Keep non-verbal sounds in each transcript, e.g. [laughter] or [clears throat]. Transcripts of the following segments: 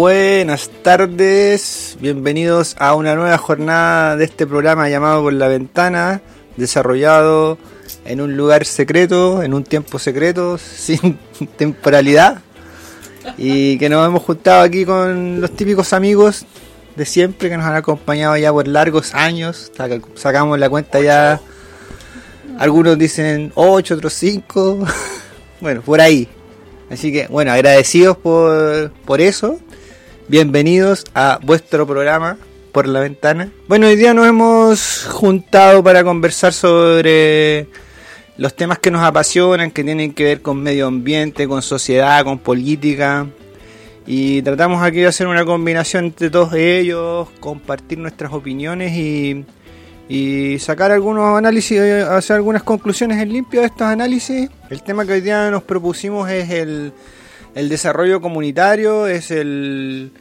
Buenas tardes, bienvenidos a una nueva jornada de este programa llamado Por la Ventana, desarrollado en un lugar secreto, en un tiempo secreto, [laughs] sin temporalidad, y que nos hemos juntado aquí con los típicos amigos de siempre que nos han acompañado ya por largos años, sacamos la cuenta ya, algunos dicen 8, otros 5, [laughs] bueno, por ahí. Así que, bueno, agradecidos por, por eso Bienvenidos a vuestro programa por la ventana. Bueno, hoy día nos hemos juntado para conversar sobre los temas que nos apasionan, que tienen que ver con medio ambiente, con sociedad, con política. Y tratamos aquí de hacer una combinación entre todos ellos, compartir nuestras opiniones y, y sacar algunos análisis, hacer algunas conclusiones en limpio de estos análisis. El tema que hoy día nos propusimos es el el desarrollo comunitario, es el,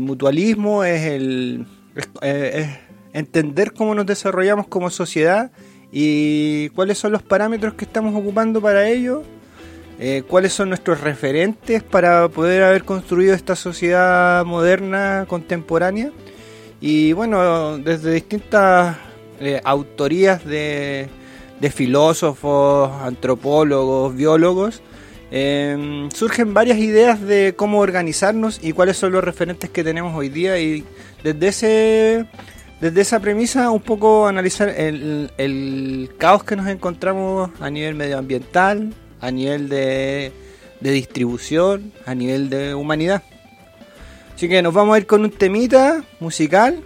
mutualismo, es el eh, entender cómo nos desarrollamos como sociedad y cuáles son los parámetros que estamos ocupando para ello, eh, cuáles son nuestros referentes para poder haber construido esta sociedad moderna, contemporánea. Y bueno, desde distintas eh, autorías de, de filósofos, antropólogos, biólogos, Em, surgen varias ideas de cómo organizarnos y cuáles son los referentes que tenemos hoy día y desde ese desde esa premisa un poco analizar el, caos que nos encontramos a nivel medioambiental, a nivel de, de distribución, a nivel de humanidad. Así que nos vamos a ir con un temita musical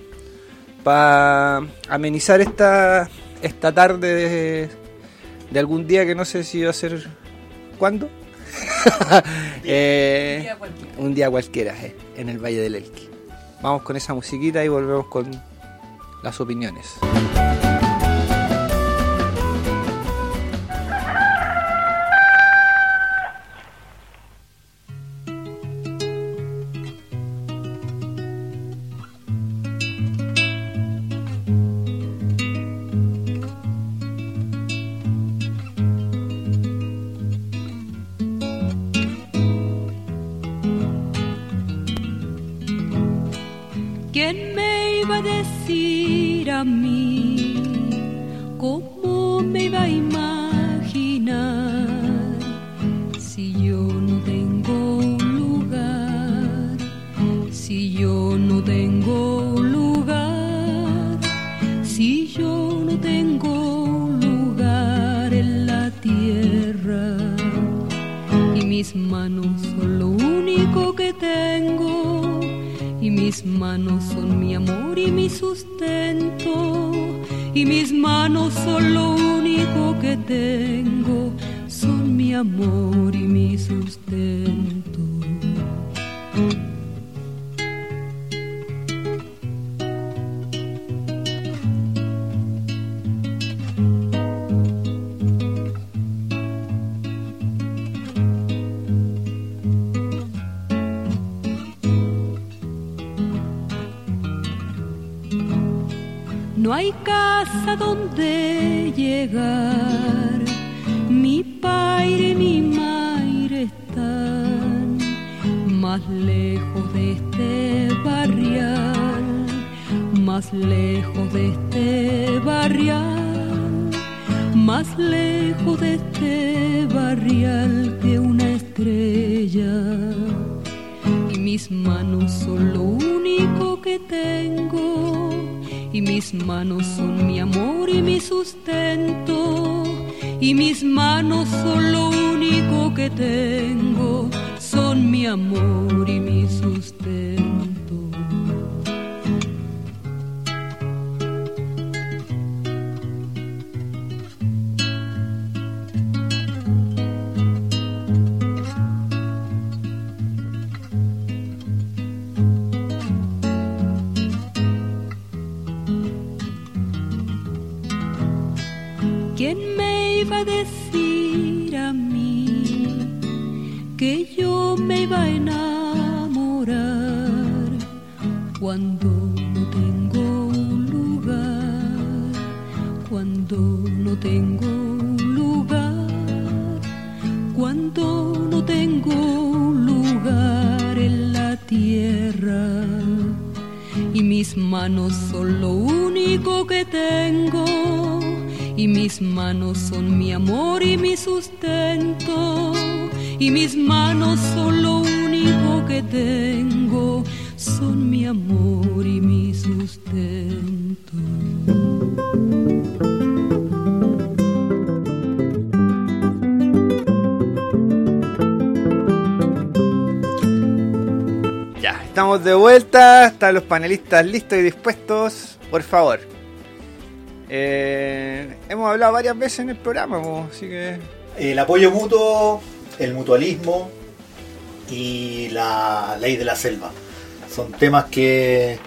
para amenizar esta, esta tarde de, de algún día que no sé si va a ser cuándo [laughs] Eh, un día cualquiera eh, en el Valle del Elqui. Vamos con esa musiquita y volvemos con las opiniones. y mis manos son lo único que tengo, son mi amor y mi sustento. hasta dónde llegar. Mi paire y mi maire están más lejos de este barrial, más lejos de este barrial, más lejos de este barrial que una estrella. Y mis manos son lo único que tengo y mis manos son mi amor y mi sustento y mis manos son lo único que tengo, son mi amor y mi sustento. Cuando no tengo lugar en la tierra? Y mis manos son lo único que tengo y mis manos son mi amor y mi sustento, y mis manos son lo único que tengo, son mi amor y mi sustento. Estamos de vuelta, están los panelistas listos y dispuestos, por favor. Eh, hemos hablado varias veces en el programa, así que El apoyo mutuo, el mutualismo y la ley de la selva. Son temas que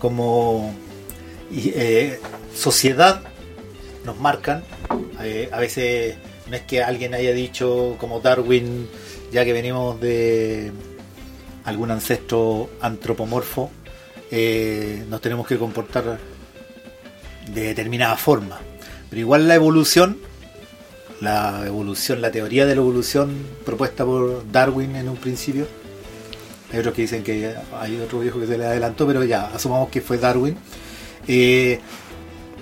como eh, sociedad nos marcan. Eh, a veces no es que alguien haya dicho como Darwin, ya que venimos de algún ancestro antropomorfo, eh, nos tenemos que comportar de determinada forma. Pero igual la evolución, la evolución, la teoría de la evolución propuesta por Darwin en un principio, hay otros que dicen que hay otro viejo que se le adelantó, pero ya, asumamos que fue Darwin. Eh,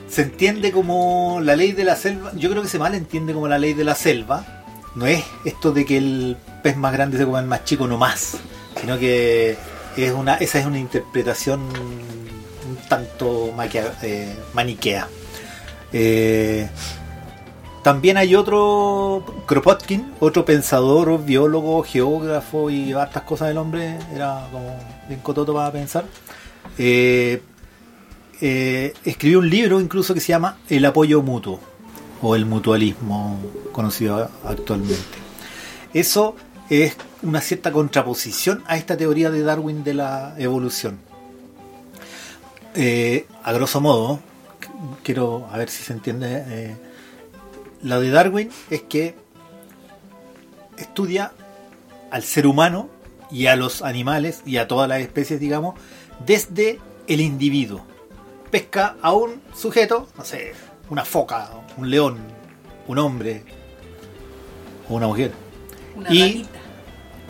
se entiende como la ley de la selva, yo creo que se malentiende como la ley de la selva. No es esto de que el pez más grande se coma el más chico, no más, sino que es una, esa es una interpretación un tanto eh, maniquea. Eh, también hay otro, Kropotkin, otro pensador, biólogo, geógrafo y hartas cosas del hombre, era como bien cototo para pensar. Eh, escribió un libro incluso que se llama El apoyo mutuo o el mutualismo conocido actualmente. Eso es una cierta contraposición a esta teoría de Darwin de la evolución. Eh, a grosso modo, quiero a ver si se entiende. eh, lo de Darwin es que estudia al ser humano y a los animales y a todas las especies, digamos, desde el individuo. Pesca a un sujeto, no sé, una foca, un león, un hombre o una mujer, Una Y-.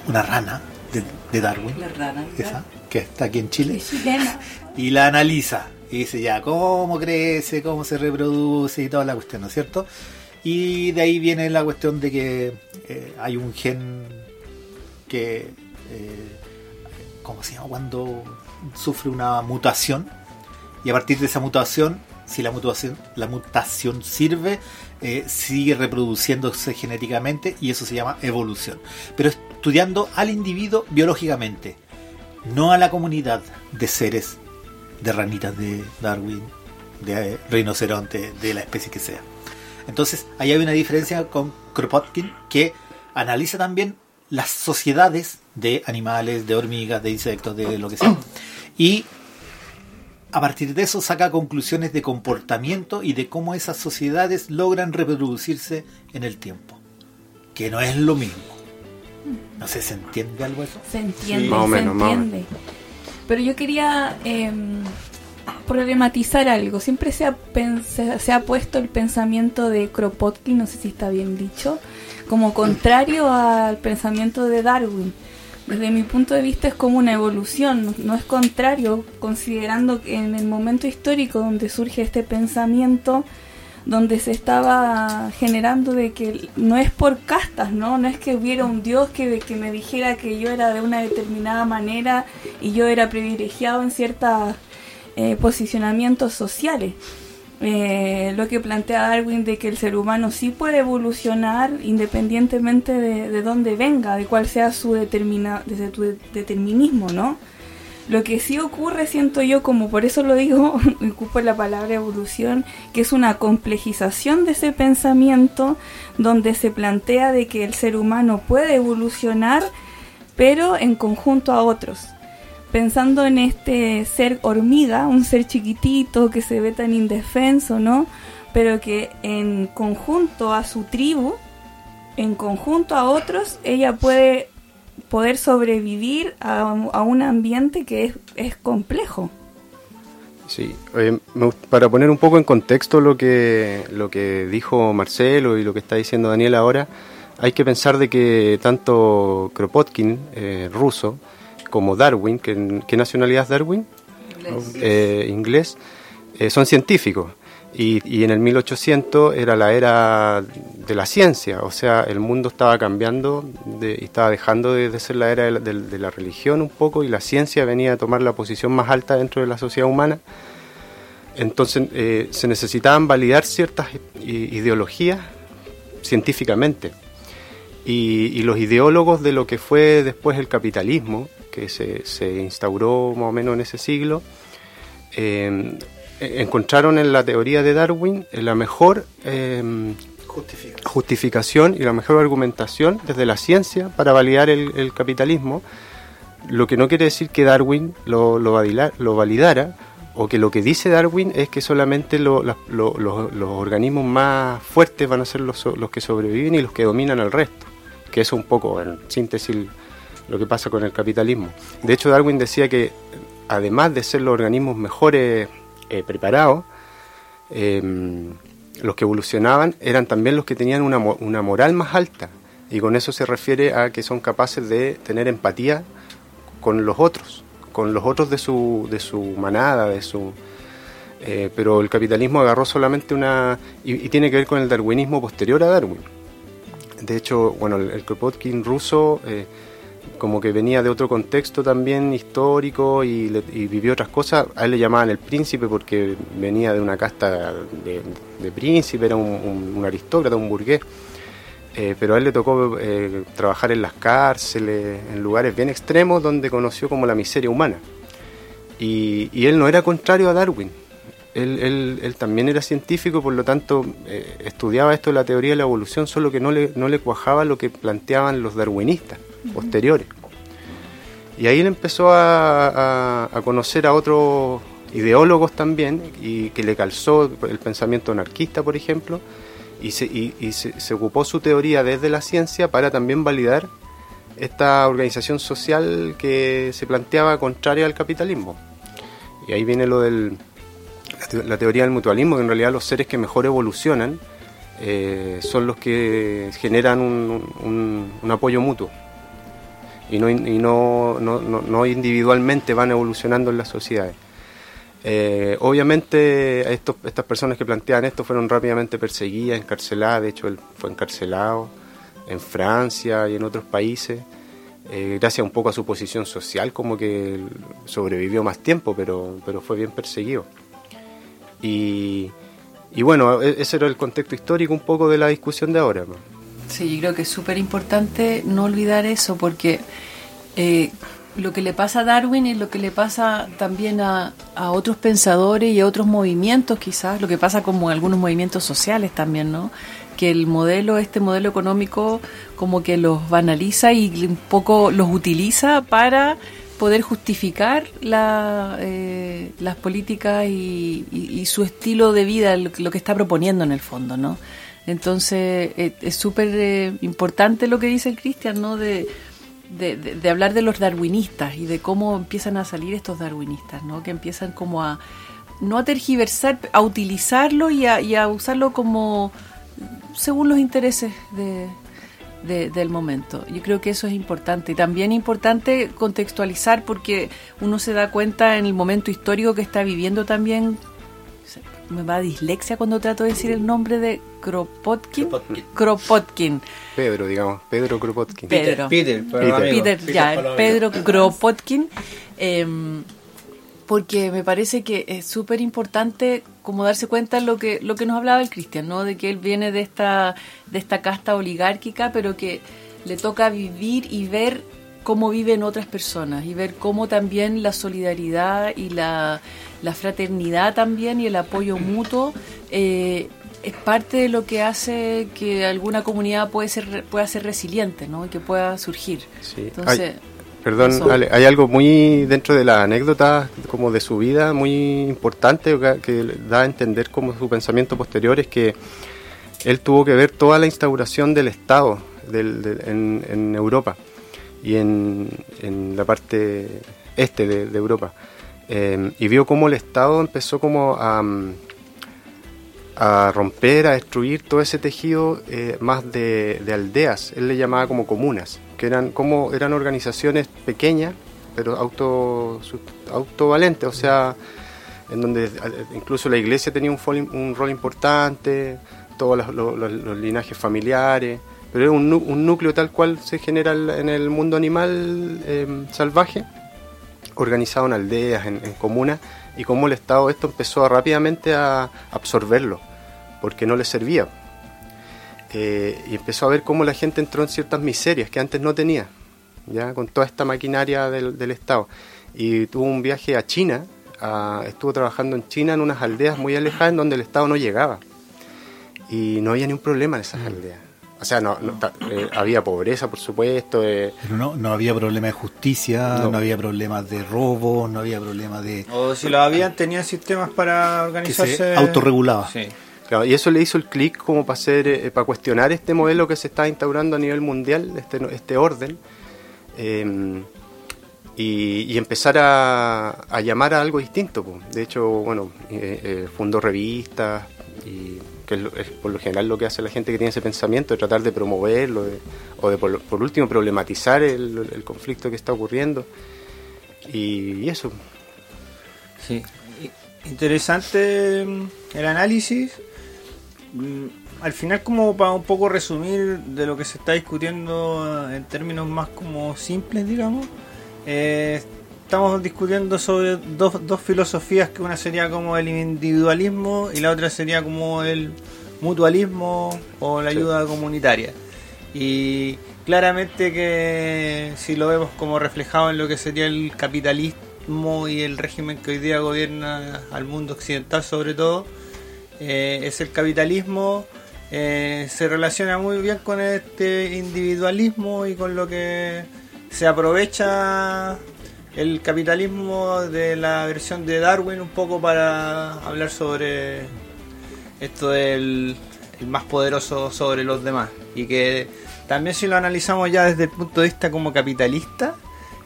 una rana de, de Darwin, La rana. esa, que está aquí en Chile. [laughs] Y la analiza. Y dice ya cómo crece, cómo se reproduce y toda la cuestión, ¿no es cierto? Y de ahí viene la cuestión de que eh, hay un gen que, eh, ¿cómo se llama? Cuando sufre una mutación. Y a partir de esa mutación, si la mutación, la mutación sirve, eh, sigue reproduciéndose genéticamente y eso se llama evolución. Pero estudiando al individuo biológicamente, no a la comunidad de seres, de ranitas de Darwin, de eh, rinoceronte, de la especie que sea. Entonces, ahí hay una diferencia con Kropotkin que analiza también las sociedades de animales, de hormigas, de insectos, de lo que sea. Y a partir de eso saca conclusiones de comportamiento y de cómo esas sociedades logran reproducirse en el tiempo. Que no es lo mismo. No sé, ¿se entiende algo eso? Se entiende, Sí, más o se menos, más o entiende. Pero yo quería em, problematizar algo. Siempre se ha, se ha puesto el pensamiento de Kropotkin, no sé si está bien dicho, como contrario al pensamiento de Darwin. Desde mi punto de vista es como una evolución, no- es contrario, considerando que en el momento histórico donde surge este pensamiento, donde se estaba generando de que no es por castas, ¿no? No es que hubiera un Dios que, que me dijera que yo era de una determinada manera y yo era privilegiado en ciertos eh, posicionamientos sociales. Eh, lo que plantea Darwin de que el ser humano sí puede evolucionar independientemente de, de dónde venga, de cuál sea su, determina, de su de- determinismo, ¿no? Lo que sí ocurre, siento yo, como por eso lo digo, [laughs] ocupo la palabra evolución, que es una complejización de ese pensamiento donde se plantea de que el ser humano puede evolucionar, pero en conjunto a otros. Pensando en este ser hormiga, un ser chiquitito que se ve tan indefenso, ¿no? pero que en conjunto a su tribu, en conjunto a otros, ella puede poder sobrevivir a, a un ambiente que es, es complejo. Sí, eh, para poner un poco en contexto lo que, lo que dijo Marcelo y lo que está diciendo Daniel ahora, hay que pensar de que tanto Kropotkin, eh, ruso, como Darwin, que, ¿qué nacionalidad es Darwin? Eh, inglés, eh, son científicos. Y, y en el 1800 era la era de la ciencia, o sea, el mundo estaba cambiando de- y estaba dejando de, de ser la era de la, de- de la religión un poco y la ciencia venía a tomar la posición más alta dentro de la sociedad humana. Entonces eh, se necesitaban validar ciertas ideologías científicamente. Y, y los ideólogos de lo que fue después el capitalismo, que se, se instauró más o menos en ese siglo, eh, e- encontraron en la teoría de Darwin eh, la mejor eh, Justifica. justificación y la mejor argumentación desde la ciencia para validar el, el capitalismo, lo que no quiere decir que Darwin lo, lo, valila- lo validara o que lo que dice Darwin es que solamente lo- las- lo- los- los organismos más fuertes van a ser los, los que sobreviven y los que dominan al resto, que eso es un poco en síntesis lo que pasa con el capitalismo. De hecho, Darwin decía que además de ser los organismos mejores eh, preparados, eh, los que evolucionaban eran también los que tenían una, una moral más alta. Y con eso se refiere a que son capaces de tener empatía con los otros, con los otros de su, de su manada, de su... eh, pero el capitalismo agarró solamente una... Y, tiene que ver con el darwinismo posterior a Darwin. De hecho, bueno, el, el Kropotkin ruso eh, como que venía de otro contexto también histórico y, le- y vivió otras cosas. A él le llamaban el príncipe porque venía de una casta de, de príncipe, era un, un- un aristócrata, un burgués. Eh, pero a él le tocó eh, trabajar en las cárceles, en lugares bien extremos donde conoció como la miseria humana. Y, y él no era contrario a Darwin. Él, él- él también era científico por lo tanto eh, estudiaba esto de la teoría de la evolución, solo que no le, no le cuajaba lo que planteaban los darwinistas posteriores. Y ahí él empezó a, conocer a otros ideólogos también y que le calzó el pensamiento anarquista, por ejemplo, y se, ocupó su teoría desde la ciencia para también validar esta organización social que se planteaba contraria al capitalismo. Y ahí viene lo del la teo- la teoría del mutualismo, que en realidad los seres que mejor evolucionan eh, son los que generan un apoyo mutuo y no, y no, no, no- individualmente van evolucionando en las sociedades. Eh, obviamente estos, estas personas que plantean esto fueron rápidamente perseguidas, encarceladas, de hecho él fue encarcelado en Francia y en otros países, eh, gracias un poco a su posición social, como que sobrevivió más tiempo, pero, pero fue bien perseguido. Y, y bueno, e- ese era el contexto histórico un poco de la discusión de ahora. ¿no? Sí, yo creo que es súper importante no olvidar eso porque eh, lo que le pasa a Darwin y lo que le pasa también a, a otros pensadores y a otros movimientos quizás, lo que pasa como algunos movimientos sociales también, ¿no? Que el modelo, este modelo económico como que los banaliza y un poco los utiliza para poder justificar la, eh, las políticas y, y- y su estilo de vida, lo, lo que está proponiendo en el fondo, ¿no? Entonces eh, es súper eh, importante lo que dice Cristian, ¿no? De, de, hablar de los darwinistas y de cómo empiezan a salir estos darwinistas, ¿no? Que empiezan como a no a tergiversar, a utilizarlo y a, y a usarlo como según los intereses de- del momento. Yo creo que eso es importante. Y también importante contextualizar porque uno se da cuenta en el momento histórico que está viviendo también. Me va a dislexia cuando trato de decir el nombre de Kropotkin. Kropotkin. Kropotkin. Pedro, digamos, Pedro Kropotkin. Pedro. Peter, Peter. amigo. Peter, Peter ya. Pedro Kropotkin, em, porque me parece que es súper importante como darse cuenta lo que lo que nos hablaba el Cristian, ¿no? De que él viene de esta de esta casta oligárquica, pero que le toca vivir y ver cómo viven otras personas y ver cómo también la solidaridad y la, la fraternidad también y el apoyo mutuo eh, es parte de lo que hace que alguna comunidad puede ser pueda ser resiliente, ¿no? Y que pueda surgir. Sí. Entonces, Perdón. Ale, hay algo muy dentro de la anécdota, como de su vida, muy importante, que, que da a entender como su pensamiento posterior, es que él tuvo que ver toda la instauración del Estado del- del- en, en Europa y en, en la parte este de, de Europa. Eh, y vio cómo el Estado empezó como a, a romper, a destruir todo ese tejido eh, más de, de aldeas. Él le llamaba como comunas, que eran como eran organizaciones pequeñas, pero auto, autovalentes, o sea, en donde incluso la iglesia tenía un, un rol importante, todos los linajes familiares, pero era un, núcleo tal cual se genera en el mundo animal eh, salvaje, organizado en aldeas, en, en comunas, y cómo el Estado esto empezó rápidamente a absorberlo, porque no le servía. Eh, y empezó a ver cómo la gente entró en ciertas miserias que antes no tenía, ya con toda esta maquinaria del, del Estado. Y tuvo un viaje a China, a- estuvo trabajando en China en unas aldeas muy alejadas en donde el Estado no llegaba. Y no había ni un problema en esas aldeas. O sea, no, no- ta- eh, había pobreza, por supuesto, eh, Pero no, no había problema de justicia, No. no, había problemas de robo, no había problemas de... O si lo habían, tenían sistemas para que organizarse. se autorregulaba. Sí. Claro, y eso le hizo el clic como para hacer, eh, para cuestionar este modelo que se está instaurando a nivel mundial, este, este orden, eh, y, y empezar a, a llamar a algo distinto. po. De hecho, bueno, eh, eh, fundó revistas, es, por lo general lo que hace la gente que tiene ese pensamiento, tratar de promoverlo, o de por, último problematizar el, conflicto que está ocurriendo. Y, eso. Sí. Interesante mm, el análisis. Mm, Al final, como para un poco resumir de lo que se está discutiendo en términos más como simples, digamos, eh, estamos discutiendo sobre dos, dos filosofías, que una sería como el individualismo y la otra sería como el mutualismo o la Sí. ayuda comunitaria. Y claramente que si lo vemos como reflejado en lo que sería el capitalismo y el régimen que hoy día gobierna al mundo occidental sobre todo, eh, es el capitalismo, eh, se relaciona muy bien con este individualismo y con lo que se aprovecha el capitalismo de la versión de Darwin un poco para hablar sobre esto del el más poderoso sobre los demás. Y que también si lo analizamos ya desde el punto de vista como capitalista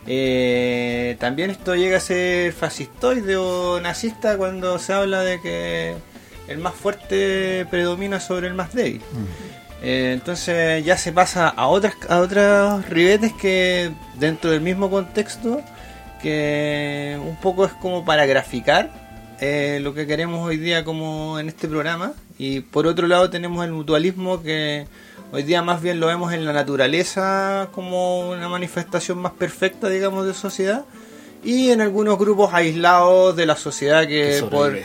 eh, también esto llega a ser fascistoide o nazista cuando se habla de que el más fuerte predomina sobre el más débil. Eh, entonces ya se pasa a otras a otros ribetes que dentro del mismo contexto que un poco es como para graficar eh, lo que queremos hoy día como en este programa. Y por otro lado tenemos el mutualismo que hoy día más bien lo vemos en la naturaleza como una manifestación más perfecta digamos de sociedad. Y en algunos grupos aislados de la sociedad que, por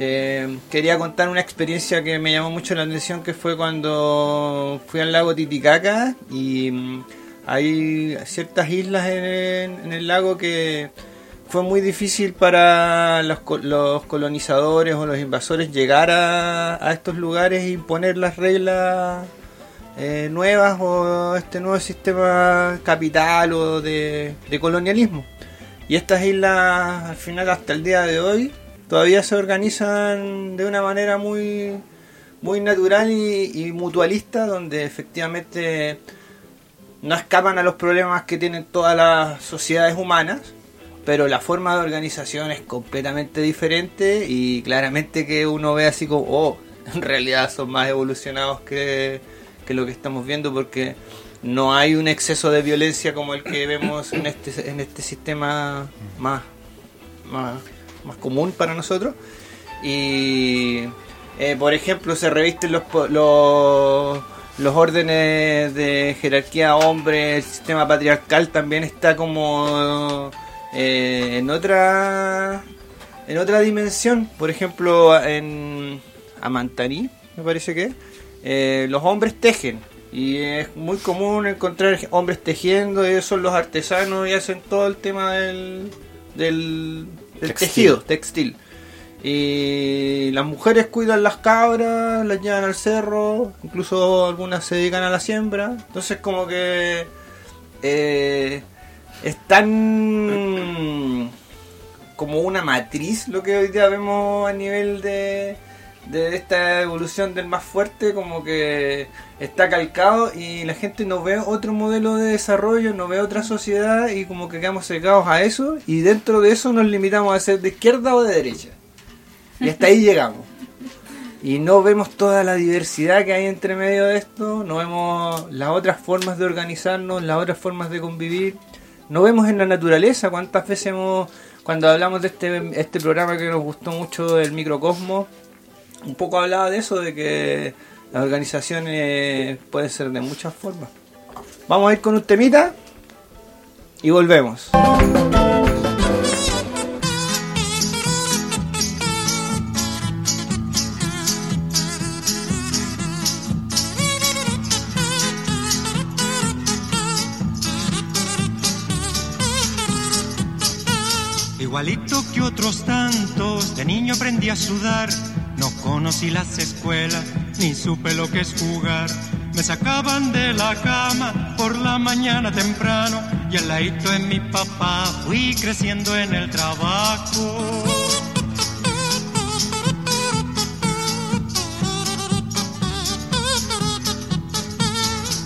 eh, quería contar una experiencia que me llamó mucho la atención que fue cuando fui al lago Titicaca y mm, hay ciertas islas en, el lago que fue muy difícil para los, co- los colonizadores o los invasores llegar a, estos lugares e imponer las reglas eh, nuevas o este nuevo sistema capital o de, de colonialismo. Y estas islas, al final, hasta el día de hoy, todavía se organizan de una manera muy, muy natural y, y mutualista, donde efectivamente no escapan a los problemas que tienen todas las sociedades humanas, pero la forma de organización es completamente diferente y claramente que uno ve así como, oh, [laughs] en realidad son más evolucionados que, que lo que estamos viendo porque no hay un exceso de violencia como el que vemos en este, en este sistema más, más, más común para nosotros. Y, eh, por ejemplo, se revisten los, los, los órdenes de jerarquía hombre, el sistema patriarcal también está como eh, en otra en otra dimensión. Por ejemplo, en Amantarí, me parece que eh, los hombres tejen. Y es muy común encontrar hombres tejiendo, ellos son los artesanos y hacen todo el tema del, del, del Textil. tejido, textil. Y las mujeres cuidan las cabras, las llevan al cerro, incluso algunas se dedican a la siembra. Entonces como que eh, es tan como una matriz lo que hoy día vemos a nivel de, de esta evolución del más fuerte, como que está calcado y la gente no ve otro modelo de desarrollo, no ve otra sociedad y como que quedamos cegados a eso y dentro de eso nos limitamos a ser de izquierda o de derecha. Y hasta ahí llegamos. Y no vemos toda la diversidad que hay entre medio de esto, no vemos las otras formas de organizarnos, las otras formas de convivir, no vemos en la naturaleza cuántas veces hemos, cuando hablamos de este, este programa que nos gustó mucho, el microcosmos, un poco hablaba de eso, de que las organizaciones pueden ser de muchas formas. Vamos a ir con un temita y volvemos. Otros tantos, de niño aprendí a sudar. No conocí las escuelas, ni supe lo que es jugar. Me sacaban de la cama por la mañana temprano y al ladito de mi papá fui creciendo en el trabajo.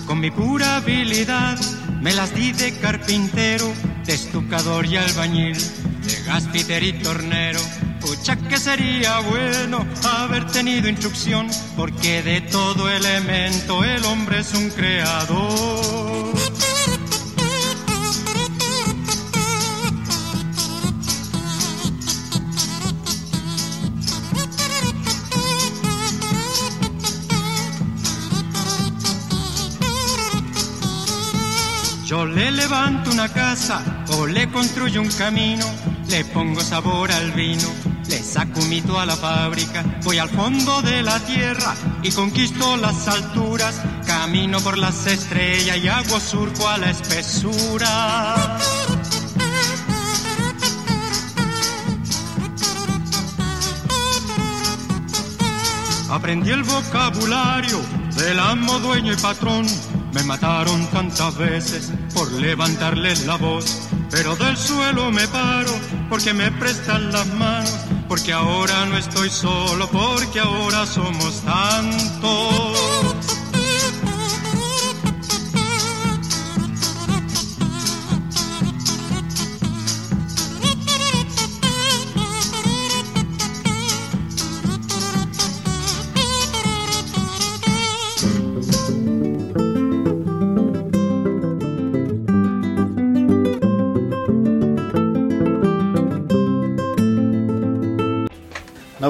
Con mi pura habilidad me las di de carpintero, de estucador y albañil, de gaspiter y tornero. Pucha que sería bueno haber tenido instrucción, porque de todo elemento el hombre es un creador. Yo le levanto una casa o le construyo un camino, le pongo sabor al vino, le saco un mito a la fábrica, voy al fondo de la tierra y conquisto las alturas, camino por las estrellas y hago surco a la espesura. Aprendí el vocabulario del amo, dueño y patrón. Me mataron tantas veces por levantarles la voz, pero del suelo me paro porque me prestan las manos, porque ahora no estoy solo, porque ahora somos tantos.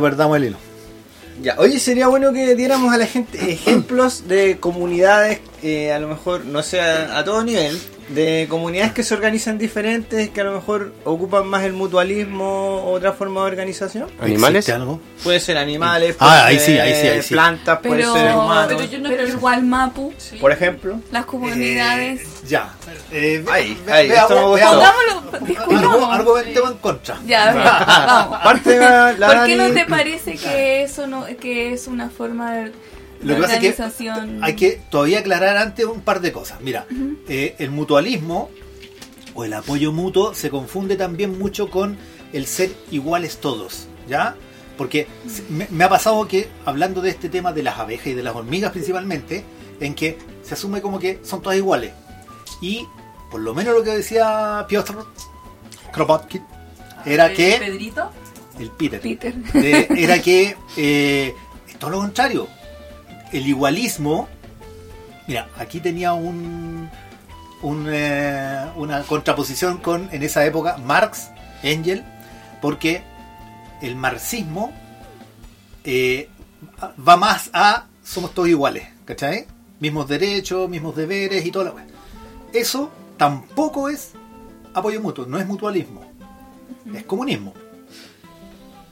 Perdamos el hilo. Ya, oye, sería bueno que diéramos a la gente ejemplos de comunidades, eh, a lo mejor, no sé, a, a todo nivel, de comunidades que se organizan diferentes, que a lo mejor ocupan más el mutualismo o otra forma de organización. ¿Animales? ¿Existe algo? Puede ser animales, Ah, puede ahí sí, ser ahí sí, ahí sí. plantas, puede Pero, ser humanos. pero yo no pero creo- igual Mapu, Por ejemplo. las comunidades. Eh, ya. Eh, ve- Ahí, ve- ahí, veamos- esto me gustó. Pongámoslo, Argu- discutamos. Argumentemos en contra. Ya, vamos. Parte la, la ¿Por qué no te parece que eso no que es una forma de, Lo de que pasa es que organización? hay que todavía aclarar antes un par de cosas. Mira, eh, el mutualismo o el apoyo mutuo se confunde también mucho con el ser iguales todos, ¿ya? Porque me ha pasado que, hablando de este tema de las abejas y de las hormigas principalmente, en que se asume como que son todas iguales. Y, por lo menos lo que decía Piotr Kropotkin, era que... Pedrito. El Peter. Peter. [laughs] Era que eh, es todo lo contrario. El igualismo. Mira, aquí tenía un, un, eh, una contraposición con, en esa época, Marx, Engel, porque el marxismo eh, va más a somos todos iguales, ¿cachai? Mismos derechos, mismos deberes y toda la wea. Eso tampoco es apoyo mutuo, no es mutualismo, es comunismo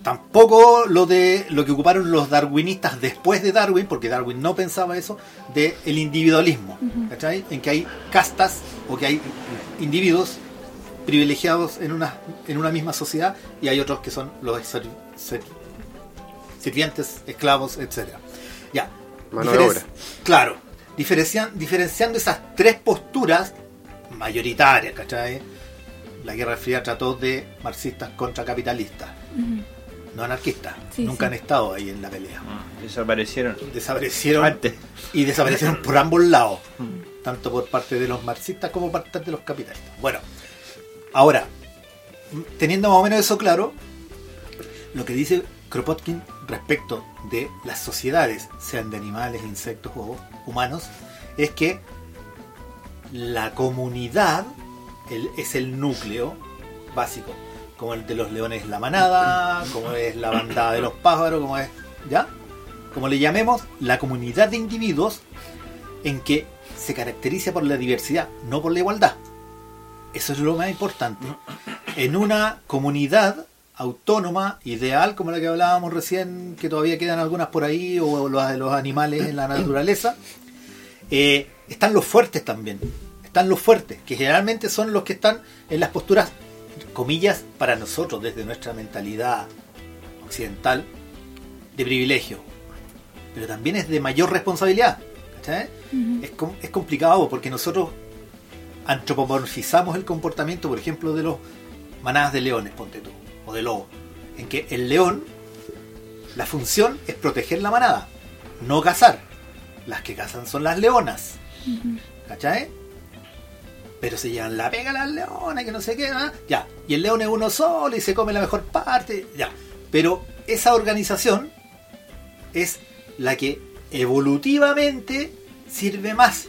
tampoco lo de lo que ocuparon los darwinistas después de Darwin, porque Darwin no pensaba eso, de el individualismo, ¿cachai? En que hay castas o que hay individuos privilegiados en una, en una misma sociedad y hay otros que son los ser- ser- sirvientes, esclavos, etcétera. Ya. Mano de obra. Claro. Diferencian- diferenciando esas tres posturas mayoritarias, ¿cachai? la Guerra Fría trató de marxistas contra capitalistas, no anarquistas. Sí, Nunca sí. han estado ahí en la pelea. Desaparecieron. Desaparecieron Antes. y desaparecieron por ambos lados, [laughs] tanto por parte de los marxistas como por parte de los capitalistas. Bueno, ahora, teniendo más o menos eso claro, lo que dice Kropotkin respecto de las sociedades, sean de animales, insectos o humanos, es que la comunidad es el núcleo básico, como el de los leones es la manada, como es la bandada de los pájaros, como es, ¿ya? Como le llamemos, la comunidad de individuos en que se caracteriza por la diversidad, no por la igualdad. Eso es lo más importante. En una comunidad autónoma, ideal, como la que hablábamos recién, que todavía quedan algunas por ahí, o las de los animales en la naturaleza, eh, están los fuertes también. Están los fuertes, que generalmente son los que están en las posturas, comillas, para nosotros, desde nuestra mentalidad occidental, de privilegio. Pero también es de mayor responsabilidad. ¿cachai? es, com- es complicado porque nosotros antropomorfizamos el comportamiento, por ejemplo, de los manadas de leones, ponte tú, o de lobos. En que el león, la función es proteger la manada, no cazar. Las que cazan son las leonas. ¿Cachai? Pero se llevan la pega a las leonas, que no sé qué, ¿ah? ya. Y el león es uno solo y se come la mejor parte, ya. Pero esa organización es la que evolutivamente sirve más.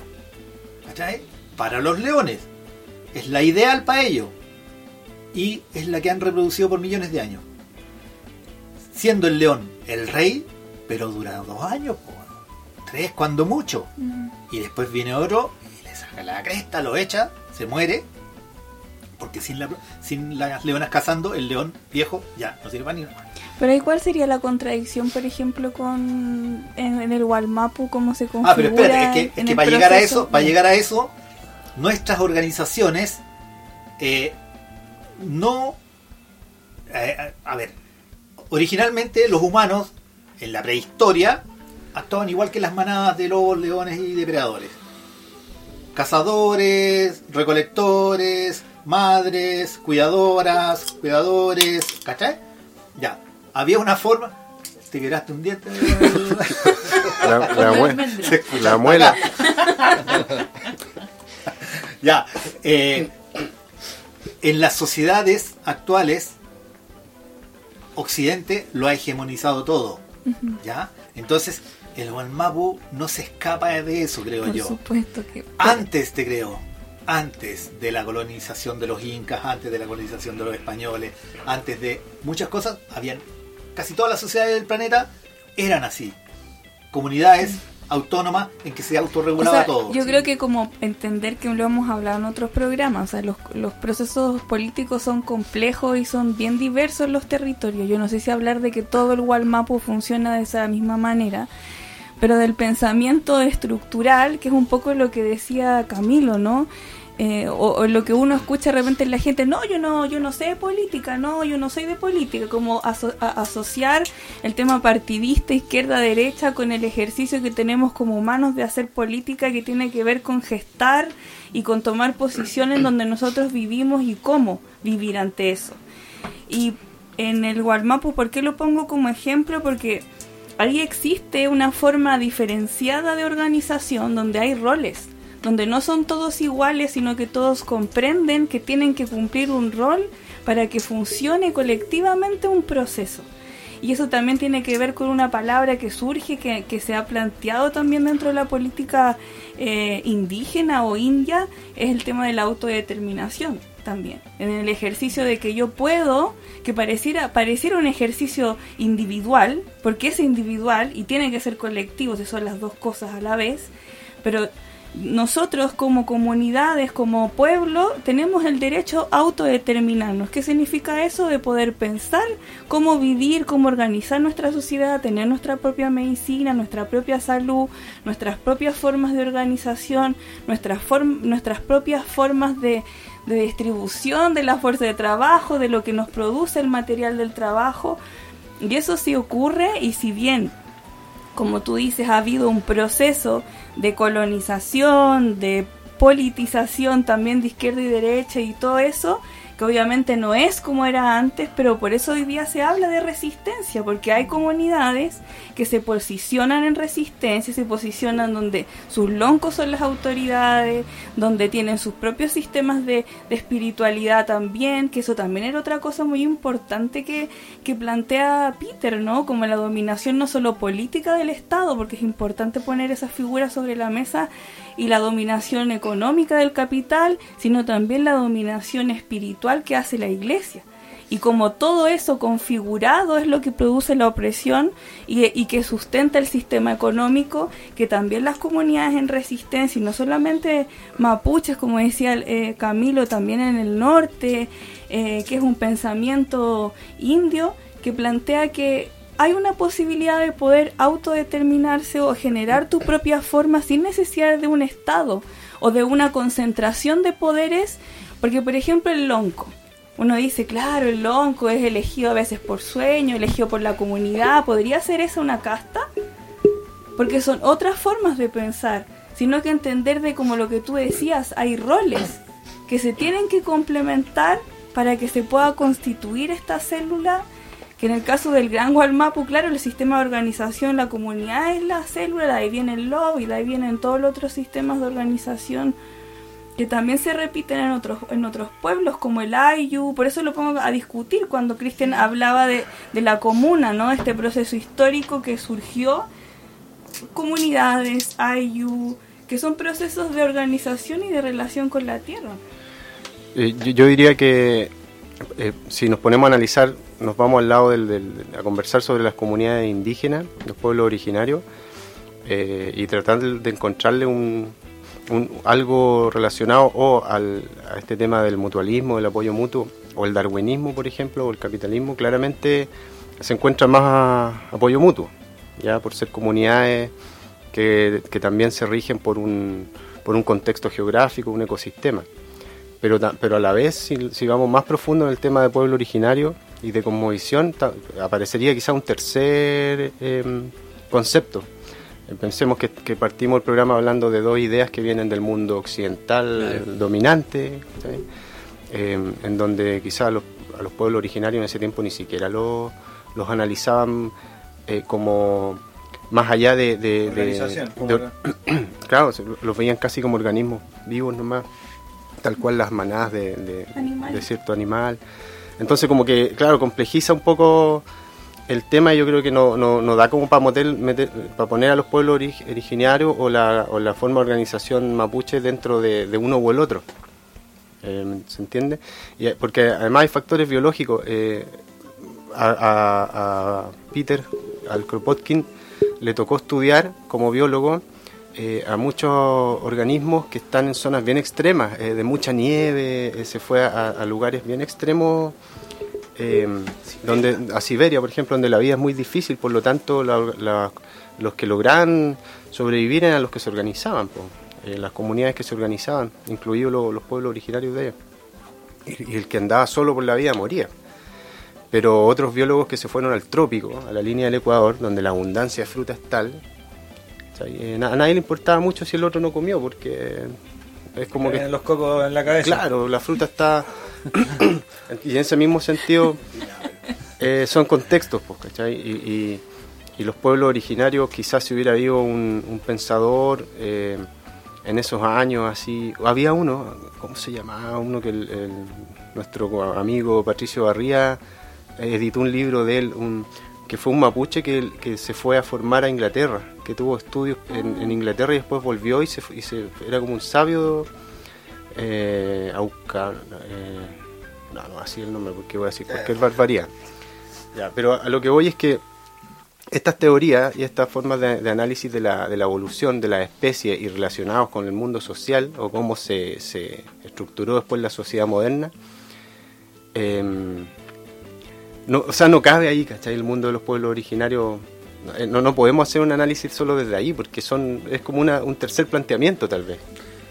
¿Cachai? Para los leones. Es la ideal para ellos. Y es la que han reproducido por millones de años. Siendo el león el rey, pero dura dos años, tres cuando mucho. Y después viene otro y le saca la cresta, lo echa, se muere. Porque sin, la, sin las leonas cazando, el león viejo ya no sirve para ni Pero ahí cuál sería la contradicción, por ejemplo, con en, en el Walmapu, cómo se configura Ah, pero espérate, es que, es para llegar a eso, para llegar a eso, nuestras organizaciones eh, no eh, a ver, originalmente los humanos en la prehistoria actuaban igual que las manadas de lobos, leones y depredadores. Cazadores, recolectores, madres, cuidadoras, cuidadores, ¿cachai? Ya, había una forma. ¿Te quebraste un diente? La, la mue- Se escucha la muela. [laughs] ya, eh, en las sociedades actuales, Occidente lo ha hegemonizado todo. ¿Ya? Entonces, el Walmapu no se escapa de eso, creo Por yo. supuesto que... Antes, te creo, antes de la colonización de los incas, antes de la colonización de los españoles, antes de muchas cosas, habían casi todas las sociedades del planeta eran así. Comunidades autónomas en que se O autorregulaba sea, todo. yo creo que como entender que lo hemos hablado en otros programas, o sea, los, los procesos políticos son complejos y son bien diversos los territorios. Yo no sé si hablar de que todo el Walmapu funciona de esa misma manera, pero del pensamiento estructural, que es un poco lo que decía Camilo, ¿no? Eh, o, lo que uno escucha de repente en la gente, no, yo no, yo no sé de política, no, yo no soy de política, como asociar el tema partidista, izquierda, derecha, con el ejercicio que tenemos como humanos de hacer política que tiene que ver con gestar y con tomar posiciones donde nosotros vivimos y cómo vivir ante eso. Y en el Gualmapu, ¿por qué lo pongo como ejemplo? Porque ahí existe una forma diferenciada de organización donde hay roles, donde no son todos iguales, sino que todos comprenden que tienen que cumplir un rol para que funcione colectivamente un proceso. Y eso también tiene que ver con una palabra que surge, que, se ha planteado también dentro de la política eh, indígena o india, es el tema de la autodeterminación también. En el ejercicio de que yo puedo, que pareciera, pareciera un ejercicio individual, porque es individual y tiene que ser colectivo, si son las dos cosas a la vez, pero nosotros como comunidades, como pueblo, tenemos el derecho a autodeterminarnos. ¿Qué significa eso? De poder pensar cómo vivir, cómo organizar nuestra sociedad, tener nuestra propia medicina, nuestra propia salud, nuestras propias formas de organización, nuestras, nuestras propias formas de, de distribución de la fuerza de trabajo, de lo que nos produce el material del trabajo. Y eso sí ocurre y si bien como tú dices, ha habido un proceso de colonización, de politización también de izquierda y derecha y todo eso, que obviamente no es como era antes, pero por eso hoy día se habla de resistencia, porque hay comunidades que se posicionan en resistencia, se posicionan donde sus loncos son las autoridades, donde tienen sus propios sistemas de, de espiritualidad también, que eso también era otra cosa muy importante que, que plantea Peter, ¿no? Como la dominación no solo política del Estado, porque es importante poner esas figuras sobre la mesa, y la dominación económica del capital, sino también la dominación espiritual que hace la iglesia. Y como todo eso configurado es lo que produce la opresión y, que sustenta el sistema económico, que también las comunidades en resistencia, y no solamente mapuches, como decía eh, Camilo, también en el norte, eh, que es un pensamiento indio, que plantea que hay una posibilidad de poder autodeterminarse o generar tu propia forma sin necesidad de un Estado o de una concentración de poderes, porque por ejemplo el lonco, uno dice, claro, el lonco es elegido a veces por sueño, elegido por la comunidad, ¿podría ser esa una casta? Porque son otras formas de pensar, sino que entender de como lo que tú decías, hay roles que se tienen que complementar para que se pueda constituir esta célula que en el caso del Gran Gualmapu, claro, el sistema de organización, la comunidad es la célula, de ahí viene el lobby, de ahí vienen todos los otros sistemas de organización que también se repiten en otros, en otros pueblos, como el Ayu, por eso lo pongo a discutir cuando Cristian hablaba de, de la comuna, ¿no? Este proceso histórico que surgió, comunidades, Ayu, que son procesos de organización y de relación con la tierra. Eh, yo, diría que eh, si nos ponemos a analizar nos vamos al lado del, a conversar sobre las comunidades indígenas, los pueblos originarios, eh, y tratar de, encontrarle un, algo relacionado o al, a este tema del mutualismo, del apoyo mutuo, o el darwinismo, por ejemplo, o el capitalismo, claramente se encuentra más apoyo mutuo, ya por ser comunidades que, que también se rigen por un, por un contexto geográfico, un ecosistema. Pero, pero a la vez, si, si vamos más profundo en el tema de pueblo originario, y de cosmovisión aparecería quizá un tercer em, concepto. Pensemos que, partimos el programa hablando de dos ideas que vienen del mundo occidental dominante, em, en donde quizá a los, pueblos originarios en ese tiempo ni siquiera los analizaban eh, como más allá de... de, [clears throat] claro, los veían casi como organismos vivos nomás, tal cual las manadas de, de cierto animal. Entonces como que, claro, complejiza un poco el tema y yo creo que no, no, da como para, para poner a los pueblos originarios o la, o la forma de organización mapuche dentro de, uno u el otro. Eh, ¿Se entiende? Y, porque además hay factores biológicos. Eh, a, Peter, al Kropotkin, le tocó estudiar como biólogo eh, a muchos organismos que están en zonas bien extremas, eh, de mucha nieve, eh, se fue a, lugares bien extremos, donde a Siberia, por ejemplo, donde la vida es muy difícil, por lo tanto los que lograban sobrevivir eran los que se organizaban, las comunidades que se organizaban, incluidos los pueblos originarios de ellos. Y, y el que andaba solo por la vida moría pero otros biólogos que se fueron al trópico, a la línea del Ecuador, donde la abundancia de fruta es tal a nadie le importaba mucho si el otro no comió, porque es como que... los cocos en la cabeza. Claro, la fruta está... [coughs] y en ese mismo sentido eh, son contextos, pues, ¿cachai? Y, los pueblos originarios quizás si hubiera habido un, pensador eh, en esos años así... Había uno, ¿cómo se llamaba? Uno que nuestro amigo Patricio Barría editó un libro de él, un que fue un mapuche que, que, se fue a formar a Inglaterra, que tuvo estudios en, Inglaterra y después volvió y se, y se era como un sabio eh, auca, eh, no, no así el nombre porque voy a decir cualquier barbaridad. Ya, pero a lo que voy es que estas teorías y estas formas de, análisis de la, de la, evolución de las especies y relacionados con el mundo social o cómo se, se estructuró después la sociedad moderna, eh, no, o sea, no cabe ahí, ¿cachai? El mundo de los pueblos originarios. Eh, no, no podemos hacer un análisis solo desde ahí, porque son es como una, un tercer planteamiento, tal vez,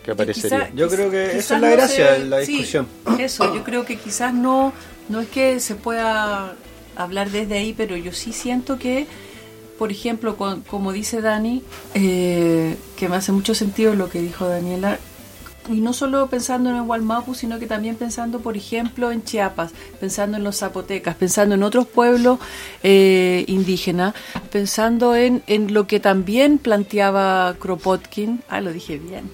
que aparecería. yo creo que esa es la gracia de la discusión. eso, yo creo que quizás no, no es que se pueda hablar desde ahí, pero yo sí siento que, por ejemplo, como dice Dani, eh, que me hace mucho sentido lo que dijo Daniela, y no solo pensando en el sino que también pensando, por ejemplo, en Chiapas, pensando en los zapotecas, pensando en otros pueblos eh, indígenas, pensando en, en lo que también planteaba Kropotkin, ah, lo dije bien,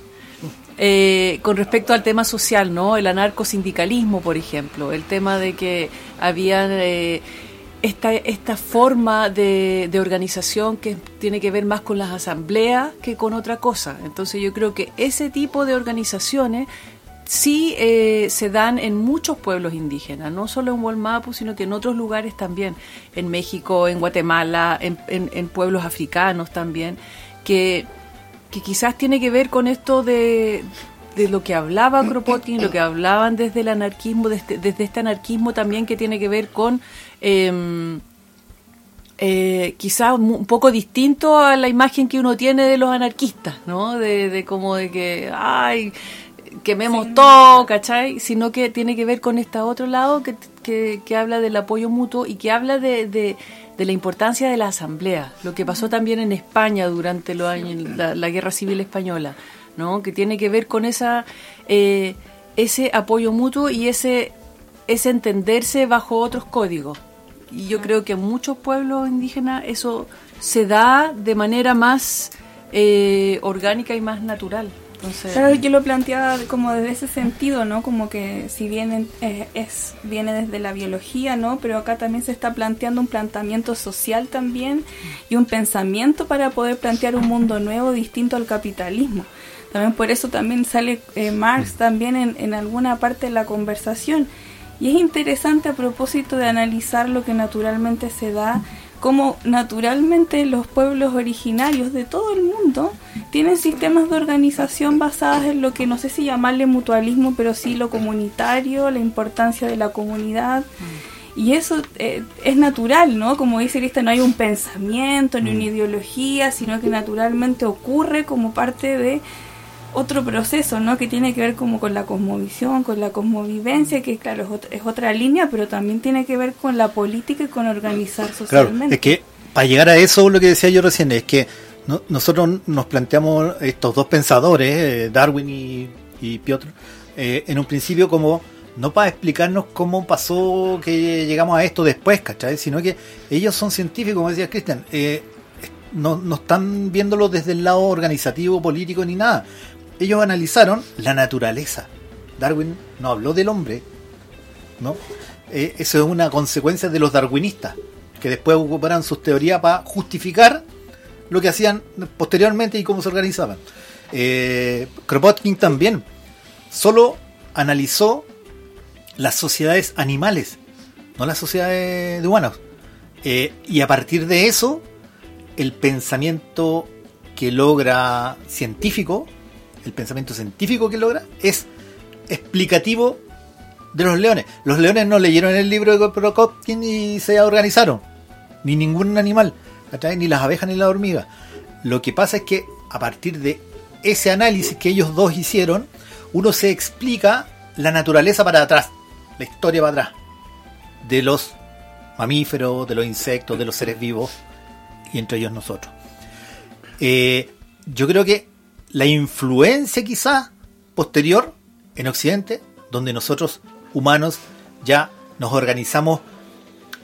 eh, con respecto al tema social, ¿no? El anarcosindicalismo, por ejemplo, el tema de que había eh, esta, esta forma de, de organización que tiene que ver más con las asambleas que con otra cosa. Entonces yo creo que ese tipo de organizaciones sí eh, se dan en muchos pueblos indígenas, no solo en Hualmapu, sino que en otros lugares también, en México, en Guatemala, en, en- en pueblos africanos también, que, que quizás tiene que ver con esto de, de lo que hablaba Kropotkin, lo que hablaban desde el anarquismo, desde, desde este anarquismo también que tiene que ver con... em, eh, quizás mu- un poco distinto a la imagen que uno tiene de los anarquistas, ¿no? De, de como de que, ay, quememos todo, ¿cachai? Sino que tiene que ver con este otro lado que, que, que habla del apoyo mutuo y que habla de, de, de la importancia de la asamblea, lo que pasó también en España durante los años, la, la guerra civil española, ¿no? Que tiene que ver con esa, eh, ese apoyo mutuo y ese, ese entenderse bajo otros códigos. Y yo creo que en muchos pueblos indígenas eso se da de manera más eh, orgánica y más natural. Entonces, Claro, yo lo planteaba como desde ese sentido, ¿no? Como que si bien en- eh, es viene desde la biología, ¿no? Pero acá también se está planteando un planteamiento social también y un pensamiento para poder plantear un mundo nuevo distinto al capitalismo. También por eso también sale eh, Marx también en, en alguna parte de la conversación. Y es interesante a propósito de analizar lo que naturalmente se da, como naturalmente los pueblos originarios de todo el mundo tienen sistemas de organización basadas en lo que no sé si llamarle mutualismo, pero sí lo comunitario, la importancia de la comunidad. Y eso eh, es natural, ¿no? Como dice Lista, no hay un pensamiento ni una ideología, sino que naturalmente ocurre como parte de otro proceso, ¿no? Que tiene que ver como con la cosmovisión, con la cosmovivencia, que claro, es otra, es otra línea, pero también tiene que ver con la política y con organizar Claro, socialmente. es que para llegar a eso, lo que decía yo recién, es que no- nosotros nos planteamos estos dos pensadores, eh, Darwin y, y Piotr, eh, en un principio como no para explicarnos cómo pasó que llegamos a esto después, ¿cachai? Sino que ellos son científicos, como decía Cristian, eh, no, no están viéndolo desde el lado organizativo, político ni nada. Ellos analizaron la naturaleza. Darwin no habló del hombre, ¿no? Eh, eso es una consecuencia de los darwinistas, que después ocuparan sus teorías para justificar lo que hacían posteriormente y cómo se organizaban. Eh, Kropotkin también solo analizó las sociedades animales, no las sociedades de humanos. Eh, y a partir de eso, el pensamiento que logra científico, el pensamiento científico que logra, es explicativo de los leones. Los leones no leyeron el libro de Kropotkin y se organizaron. Ni ningún animal. Ni las abejas ni las hormigas. Lo que pasa es que a partir de ese análisis que ellos dos hicieron, uno se explica la naturaleza para atrás, la historia para atrás, de los mamíferos, de los insectos, de los seres vivos, y entre ellos nosotros. Eh, yo creo que la influencia quizá posterior en Occidente, donde nosotros humanos ya nos organizamos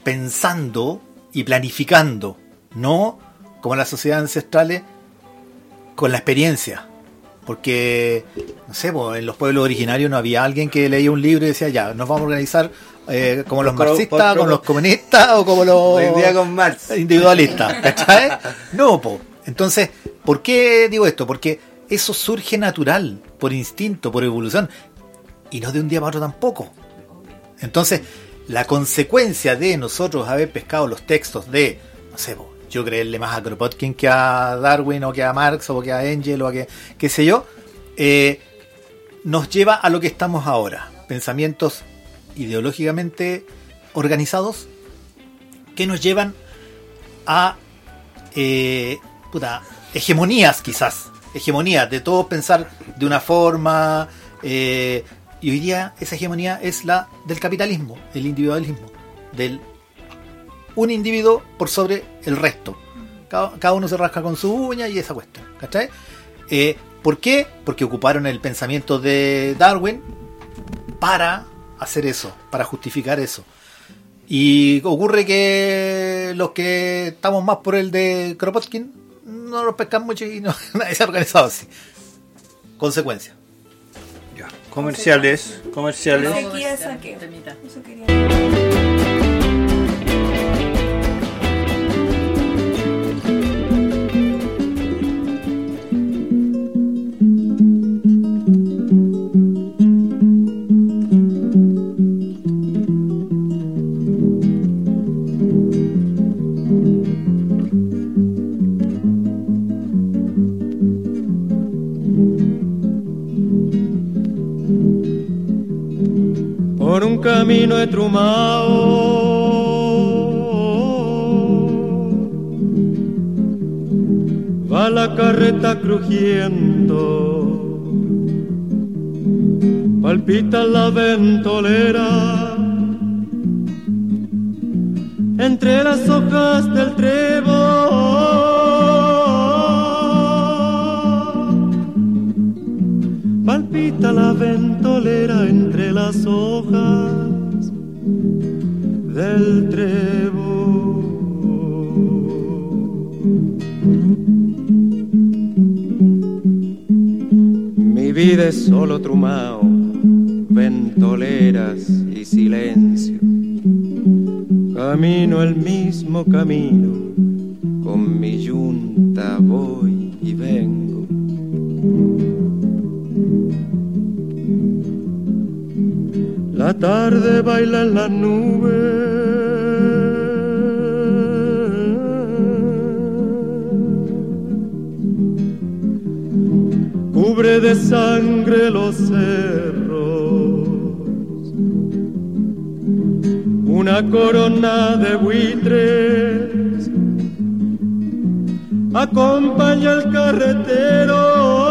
pensando y planificando, no como las sociedades ancestrales con la experiencia. Porque, no sé, en los pueblos originarios no había alguien que leía un libro y decía, ya, nos vamos a organizar eh, como los marxistas, como los comunistas o como los individualistas, ¿cachai? [laughs] No, po. Entonces, ¿por qué digo esto? Porque eso surge natural, por instinto, por evolución, y no de un día para otro tampoco. Entonces, la consecuencia de nosotros haber pescado los textos de, no sé, yo creerle más a Kropotkin que a Darwin o que a Marx o que a Engel o a que, qué sé yo, eh, nos lleva a lo que estamos ahora. Pensamientos ideológicamente organizados que nos llevan a eh, puta, hegemonías quizás, hegemonías de todos pensar de una forma eh, y hoy día esa hegemonía es la del capitalismo, el individualismo, del un individuo por sobre el resto. Cada, cada uno se rasca con su uña y esa cuestión, ¿cachai? Eh, ¿Por qué? Porque ocuparon el pensamiento de Darwin para hacer eso, para justificar eso. Y ocurre que los que estamos más por el de Kropotkin no lo pescan mucho y no, [laughs] nadie se ha organizado así. Consecuencia. Comerciales, comerciales. Eso quería. Por un camino etrumado. Va la carreta crujiendo, palpita la ventolera entre las hojas del trevo. palpita la ventolera entre las hojas del trevo. Mi vida es solo trumao, ventoleras y silencio. Camino el mismo camino, tarde baila en la nube. Cubre de sangre los cerros. Una corona de buitres acompaña al carretero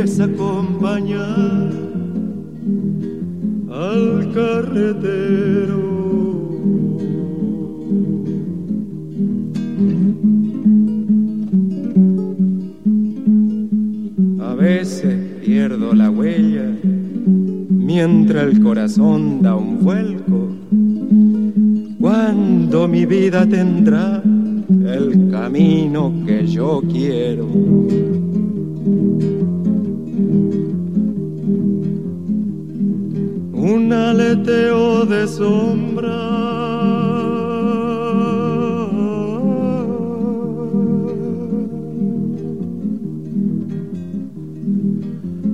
buitres acompaña al carretero. A veces pierdo la huella mientras el corazón da un vuelco. Cuando mi vida tendrá el camino que yo quiero. Un aleteo de sombra.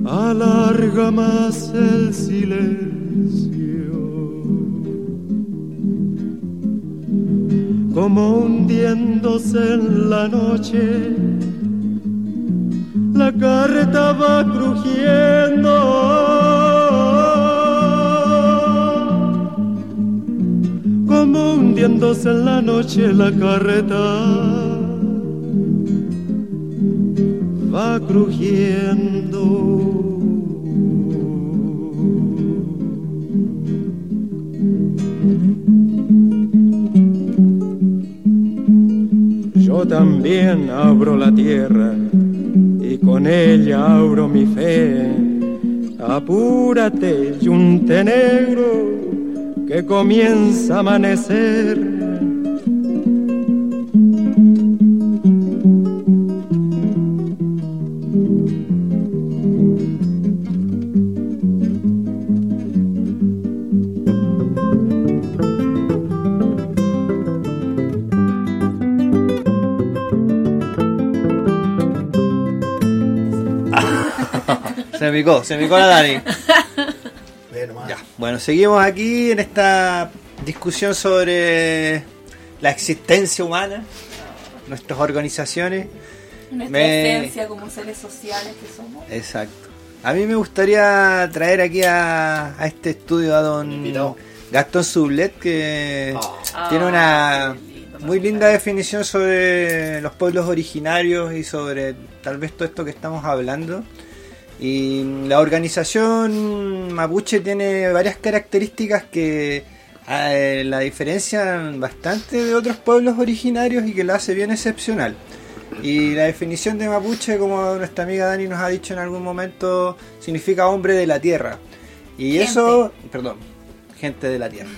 Alarga más el silencio. como hundiéndose en la noche, la carreta va crujiendo. Como hundiéndose en la noche, la carreta va crujiendo. Yo también abro la tierra y con ella abro mi fe. Apúrate, yunte negro, que comienza a amanecer. Se me picó, se me picó la Dani. Ya, bueno, seguimos aquí en esta discusión sobre la existencia humana, nuestras organizaciones. Nuestra Me- esencia como seres sociales que somos. Exacto. A mí me gustaría traer aquí a, a este estudio a don. Gastón Sublet, que Ah. tiene una lindo, muy linda definición sobre los pueblos originarios y sobre tal vez todo esto que estamos hablando. Y la organización mapuche tiene varias características que eh, la diferencian bastante de otros pueblos originarios y que la hace bien excepcional. Y la definición de mapuche, como nuestra amiga Dani nos ha dicho en algún momento, significa hombre de la tierra. Y Gente. eso, perdón, gente de la tierra.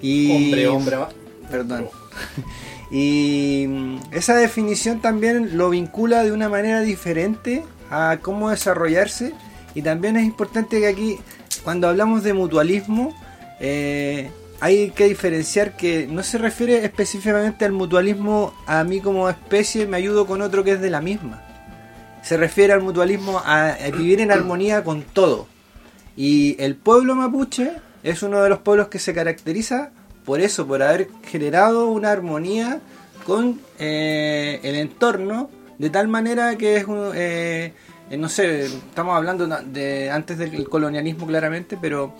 Y, Hombre, hombre, va. Perdón. [laughs] Y mm, esa definición también lo vincula de una manera diferente a cómo desarrollarse. Y también es importante que aquí, cuando hablamos de mutualismo, eh, hay que diferenciar que no se refiere específicamente al mutualismo a mí como especie, me ayudo con otro que es de la misma. Se refiere al mutualismo a, vivir en armonía con todo. Y el pueblo mapuche es uno de los pueblos que se caracteriza por eso, por haber generado una armonía con eh, el entorno, de tal manera que es un, eh, eh, no sé, estamos hablando de antes del colonialismo claramente, pero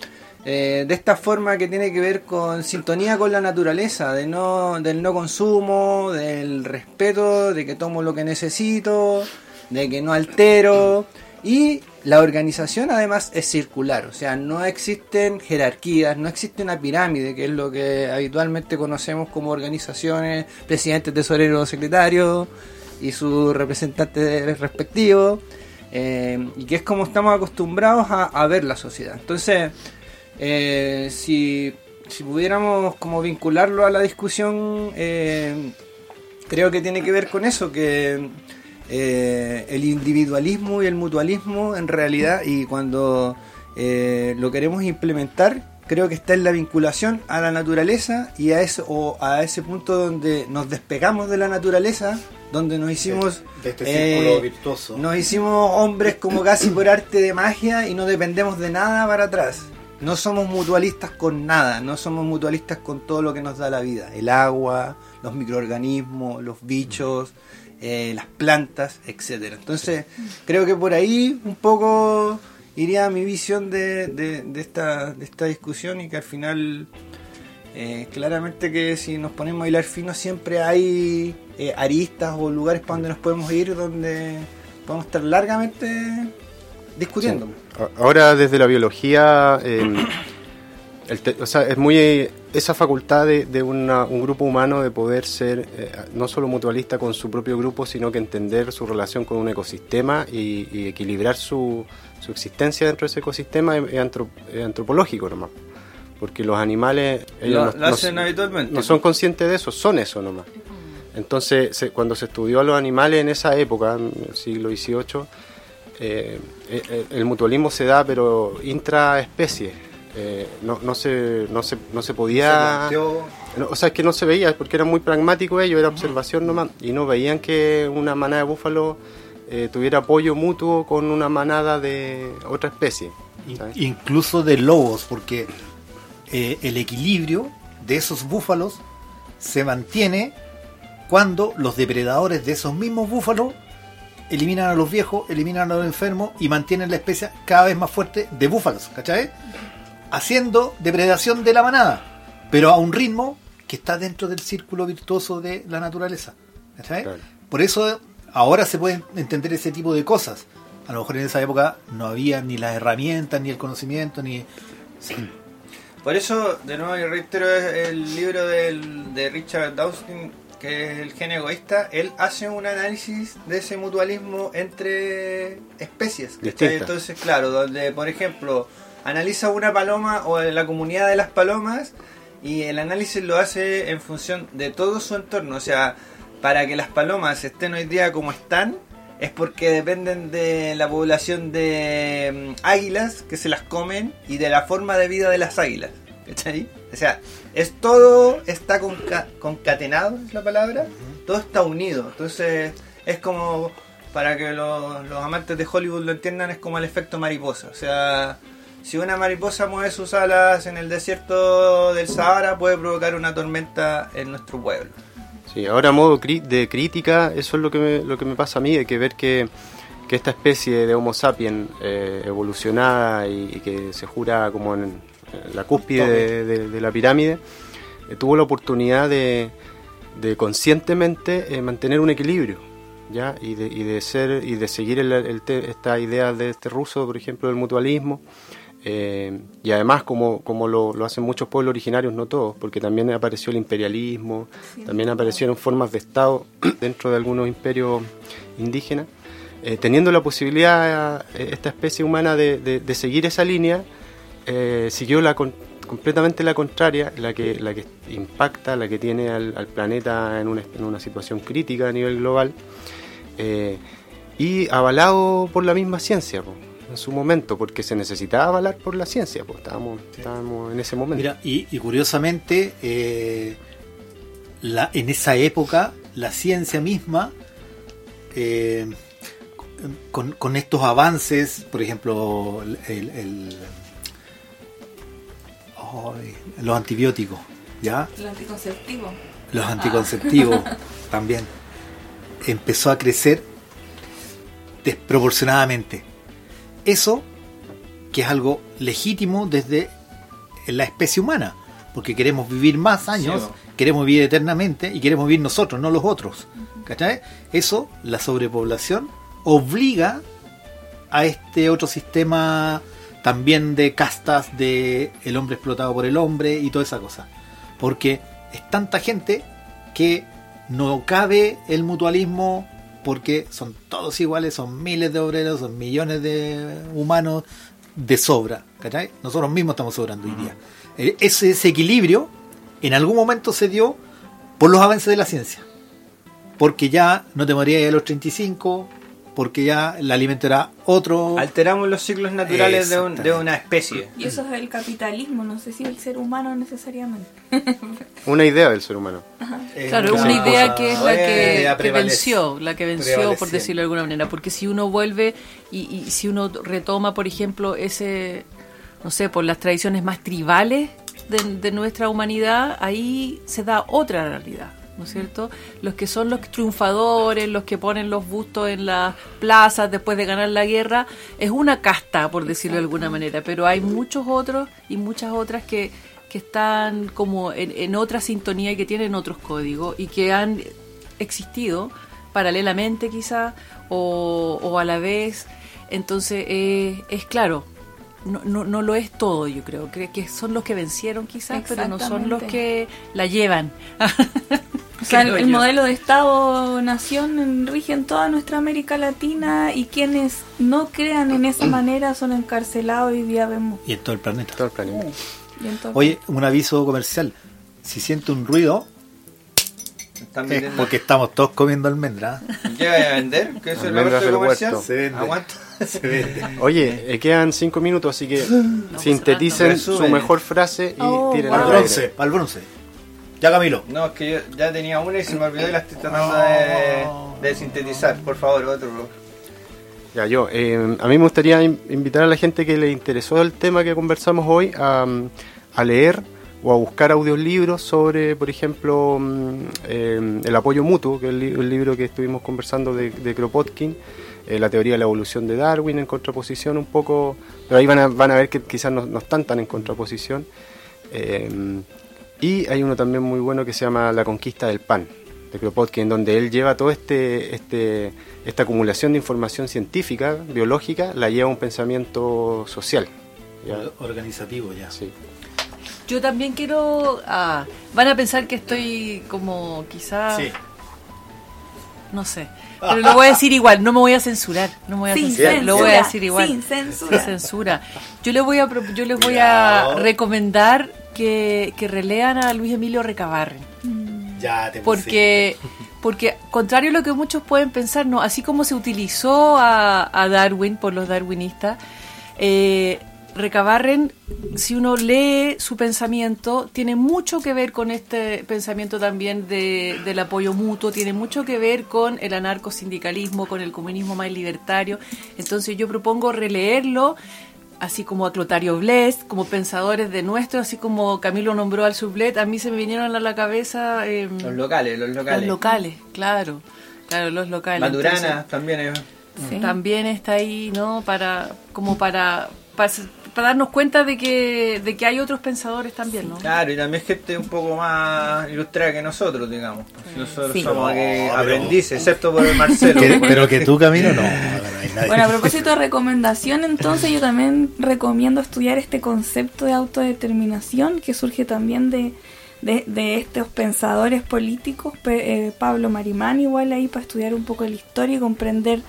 eh, de esta forma que tiene que ver con sintonía con la naturaleza, de no, del no consumo, del respeto, de que tomo lo que necesito, de que no altero. Y la organización además es circular, o sea, no existen jerarquías, no existe una pirámide, que es lo que habitualmente conocemos como organizaciones, presidente, tesorero, secretario y sus representantes respectivos, eh, y que es como estamos acostumbrados a, ver la sociedad. Entonces, eh, si, si pudiéramos como vincularlo a la discusión, eh, creo que tiene que ver con eso, que eh, el individualismo y el mutualismo en realidad, y cuando lo queremos implementar, creo que está en la vinculación a la naturaleza y a ese, o a ese punto donde nos despegamos de la naturaleza, donde nos hicimos... de este eh, círculo virtuoso. nos hicimos hombres como casi por arte de magia y no dependemos de nada para atrás. No somos mutualistas con nada, no somos mutualistas con todo lo que nos da la vida. El agua, los microorganismos, los bichos, eh, las plantas, etcétera. Entonces, creo que por ahí un poco iría mi visión de, de- de esta, de esta discusión y que al final eh, claramente que si nos ponemos a hilar fino siempre hay eh, aristas o lugares para donde nos podemos ir donde podemos estar largamente discutiendo. Sí. Ahora desde la biología, eh, [clears throat] el te- o sea, es muy esa facultad de, de una- un grupo humano de poder ser eh, no solo mutualista con su propio grupo, sino que entender su relación con un ecosistema y, y equilibrar su, su existencia dentro de ese ecosistema es, es antro- es antropológico nomás. Porque los animales ellos Lo, lo hacen habitualmente. no son conscientes de eso, son eso nomás. Entonces, se- cuando se estudió a los animales en esa época, en el siglo XVIII, eh, eh, el mutualismo se da, pero intraespecie. Eh, no, no, se, no, se, no se podía... No, o sea, es que no se veía, porque era muy pragmático ello, era observación nomás. Y no veían que una manada de búfalo eh, tuviera apoyo mutuo con una manada de otra especie. incluso de lobos, porque eh, el equilibrio de esos búfalos se mantiene cuando los depredadores de esos mismos búfalos eliminan a los viejos, eliminan a los enfermos y mantienen la especie cada vez más fuerte de búfalos, ¿cachai? Haciendo depredación de la manada, pero a un ritmo que está dentro del círculo virtuoso de la naturaleza, ¿cachai? Claro. Por eso ahora se pueden entender ese tipo de cosas. A lo mejor en esa época no había ni las herramientas, ni el conocimiento, ni... Por eso, de nuevo, yo reitero el libro del- de Richard Dawson, que es El gen egoísta. Él hace un análisis de ese mutualismo entre especies. Entonces, claro, donde, por ejemplo, analiza una paloma o la comunidad de las palomas y el análisis lo hace en función de todo su entorno. O sea, para que las palomas estén hoy día como están, es porque dependen de la población de mm, águilas que se las comen y de la forma de vida de las águilas. ¿Cachai? O sea, es todo está conca- concatenado, es la palabra, todo está unido. Entonces, es como, para que los, los amantes de Hollywood lo entiendan, es como el efecto mariposa. O sea, si una mariposa mueve sus alas en el desierto del Sahara, puede provocar una tormenta en nuestro pueblo. Sí, ahora a modo de crítica, eso es lo que me, lo que me pasa a mí, de que ver que, que esta especie de Homo sapiens eh, evolucionada y, y que se jura como en, en la cúspide de, de- de la pirámide, eh, tuvo la oportunidad de, de conscientemente eh, mantener un equilibrio. ¿Ya? Y, de, y de ser y de seguir el, el te- esta idea de este ruso por ejemplo del mutualismo Eh, y además, como, como lo, lo hacen muchos pueblos originarios, no todos, porque también apareció el imperialismo, también aparecieron formas de Estado [clears throat] dentro de algunos imperios indígenas, eh, teniendo la posibilidad eh, esta especie humana de, de- de seguir esa línea, siguió la con- completamente la contraria, la que, la que impacta, la que tiene al, al planeta en una, en una situación crítica a nivel global, y avalado por la misma ciencia. po, en su momento, porque se necesitaba avalar por la ciencia, pues estábamos, estábamos en ese momento. Mira, y, y curiosamente, eh, la, en esa época, la ciencia misma, eh, con, con estos avances, por ejemplo, el, los antibióticos, ¿ya? El anticonceptivo. los anticonceptivos [laughs] también empezó a crecer desproporcionadamente. Eso que es algo legítimo desde la especie humana, porque queremos vivir más años, Sí, queremos vivir eternamente y queremos vivir nosotros, no los otros. ¿Cachai? Eso, la sobrepoblación, obliga a este otro sistema también de castas de el hombre explotado por el hombre y toda esa cosa. Porque es tanta gente que no cabe el mutualismo porque son todos iguales, son miles de obreros, son millones de humanos de sobra. ¿cachai? Nosotros mismos estamos sobrando hoy día. Eh, Ese desequilibrio en algún momento se dio por los avances de la ciencia. Porque ya no te morías a los 35, porque ya el alimento era otro. Alteramos los ciclos naturales de, un- de una especie. Y eso es el capitalismo, no sé si el ser humano necesariamente. Una idea del ser humano. Claro, una una idea que es la que, venció, la que venció, por decirlo de alguna manera. Porque si uno vuelve y, y si uno retoma, por ejemplo, ese, no sé, por las tradiciones más tribales de, de nuestra humanidad, ahí se da otra realidad. ¿No es cierto? Los que son los triunfadores, los que ponen los bustos en las plazas después de ganar la guerra, es una casta, por decirlo de alguna manera. Pero hay muchos otros y muchas otras que, que están como en, en otra sintonía y que tienen otros códigos y que han existido paralelamente quizá o, o a la vez. Entonces eh, es claro, no, no, no lo es todo yo creo, creo que son los que vencieron quizás, pero no son los que la llevan. [laughs] O sea, el, modelo de Estado-nación rige en toda nuestra América Latina y quienes no crean en esa [clears throat] manera son encarcelados hoy día vemos. Y en todo el planeta. Todo el planeta. Y entonces- Oye, un aviso comercial. Si siente un ruido, es porque estamos todos comiendo almendra. ¿Qué vaya a vender? ¿Qué es el Almendras del comercial? huerto. Se vende. Aguanta. [laughs] Se vende. Oye, eh, quedan cinco minutos, así que [gasps] sinteticen su mejor frase y Oh, tiren Al bronce, al bronce. Ya Camilo. No, es que yo ya tenía una y se me olvidó y la estoy tratando de, de sintetizar. Por favor, otro. Yo, eh, a mí me gustaría in- invitar a la gente que le interesó el tema que conversamos hoy a, leer o a buscar audiolibros sobre, por ejemplo, mm, eh, el apoyo mutuo, que es el, li- el libro que estuvimos conversando de, Kropotkin, eh, la teoría de la evolución de Darwin en contraposición un poco, pero ahí van a, van a ver que quizás no, están tan en contraposición. Eh, y hay uno también muy bueno que se llama La conquista del pan, de Kropotkin, donde él lleva todo este, este esta acumulación de información científica, biológica, la lleva a un pensamiento social. ¿ya? Organizativo ya. Sí. Yo también quiero... ah, van a pensar que estoy como quizá... Sí. No sé. Pero lo voy a decir igual, no me voy a censurar. No me voy a Sin censurar. censura, Lo voy a decir igual. sin censura. Sin censura. Yo les voy a, pro- yo les voy a recomendar que, que relean a Luis Emilio Recabarren. Ya te Porque, porque contrario a lo que muchos pueden pensar, no, así como se utilizó a, a Darwin por los darwinistas, eh, Recabarren, si uno lee su pensamiento, tiene mucho que ver con este pensamiento también de- del apoyo mutuo, tiene mucho que ver con el anarcosindicalismo, con el comunismo más libertario. Entonces yo propongo releerlo, así como a Clotario Blest, como pensadores de nuestro, así como Camilo nombró al Sublet, a mí se me vinieron a la cabeza... em, Los locales, los locales. los locales, claro. Claro, los locales. Maturana Entonces, también es. Sí. También está ahí, ¿no? Para, como para, para, para darnos cuenta de que, de que hay otros pensadores también, ¿no? Claro, y también gente un poco más ilustrada que nosotros, digamos. Nosotros Sí. somos aquí No, pero- aprendices, excepto por el Marcelo. Que- por- pero que tú, Camilo, no. [laughs] bueno, a propósito de recomendación, entonces yo también recomiendo estudiar este concepto de autodeterminación que surge también de, de, de estos pensadores políticos, Pe- eh, Pablo Marimán igual ahí para estudiar un poco la historia y comprender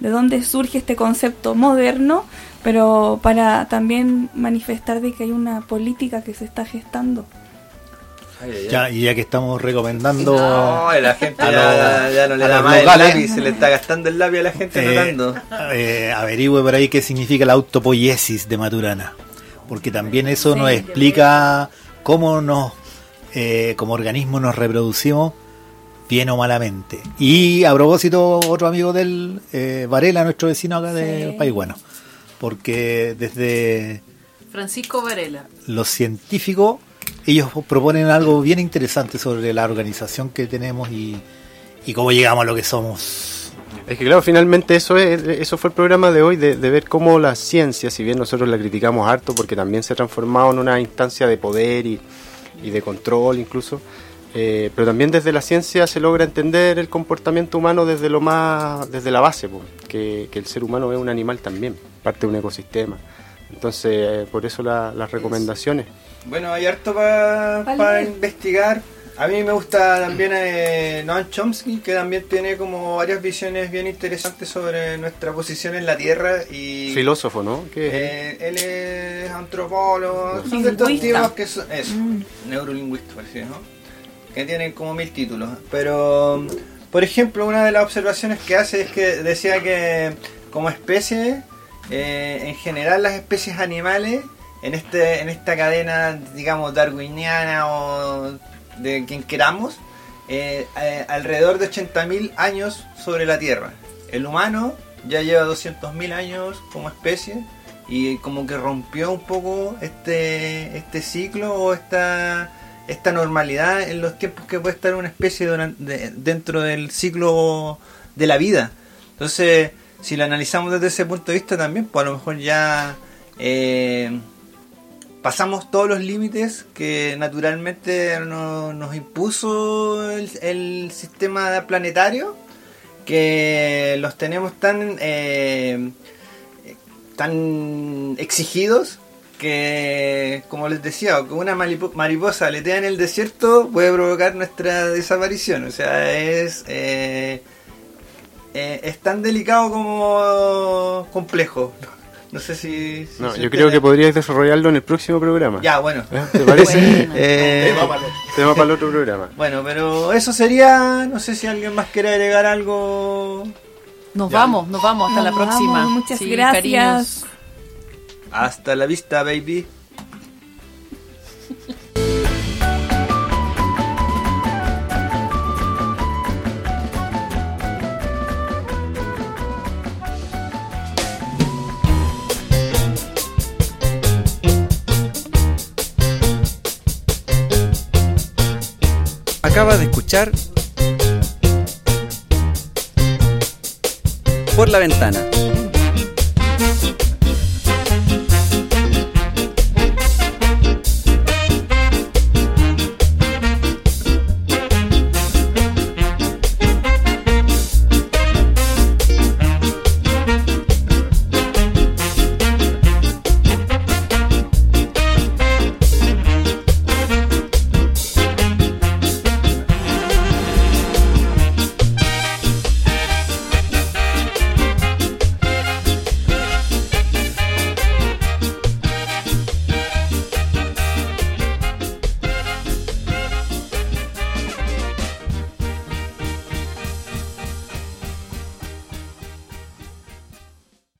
de dónde surge este concepto moderno, pero para también manifestar de que hay una política que se está gestando. Ya, y ya que estamos recomendando. No, la gente a ya, no le da más el locales. lápiz, se le está gastando el lápiz a la gente eh, notando. eh, averigüe por ahí qué significa la autopoiesis de Maturana. Porque también eso Sí. nos explica cómo nos, eh, como organismo nos reproducimos bien o malamente. Y a propósito, otro amigo del eh, Varela, nuestro vecino acá de Sí. País Bueno. Porque desde Francisco Varela. los científicos, ellos proponen algo bien interesante sobre la organización que tenemos y, y cómo llegamos a lo que somos. Es que claro, finalmente eso es, eso fue el programa de hoy, de, de ver cómo la ciencia, si bien nosotros la criticamos harto porque también se ha transformado en una instancia de poder y, y de control incluso, eh, pero también desde la ciencia se logra entender el comportamiento humano desde lo más, desde la base, pues, que, que el ser humano es un animal también, parte de un ecosistema. Entonces, eh, por eso la- las recomendaciones. Bueno, hay harto para Vale. investigar. A mí me gusta también eh, Noam Chomsky, que también tiene como varias visiones bien interesantes sobre nuestra posición en la Tierra y Filósofo, ¿no? Que es él? eh, él es antropólogo, son de estos tipos que son eso, neurolingüista parece, ¿no? Que tienen como mil títulos, pero por ejemplo, una de las observaciones que hace es que decía que como especie eh, en general las especies animales en este en esta cadena digamos darwiniana o de quien queramos eh, eh, alrededor de 80.000 años sobre la Tierra. El humano ya lleva 200.000 años como especie y como que rompió un poco este este ciclo o esta esta normalidad en los tiempos que puede estar una especie durante- de- dentro del ciclo de la vida. Entonces, si lo analizamos desde ese punto de vista también, pues a lo mejor ya eh, pasamos todos los límites que naturalmente no- nos impuso el, el sistema planetario, que los tenemos tan, eh, tan exigidos que, como les decía, que una mariposa aletea en el desierto puede provocar nuestra desaparición. O sea, es, eh, eh, es tan delicado como complejo. [laughs] No sé si... si No, yo creo que podrías desarrollarlo en el próximo programa. Ya, bueno. ¿Eh? ¿Te parece? Bueno. [laughs] Eh, Tema para el otro programa. [laughs] bueno, pero eso sería. No sé si alguien más quiere agregar algo. Nos vamos, nos vamos, hasta Nos la próxima. vamos, muchas Sí, gracias. cariños. Hasta la vista, baby. Acaba de escuchar Por la Ventana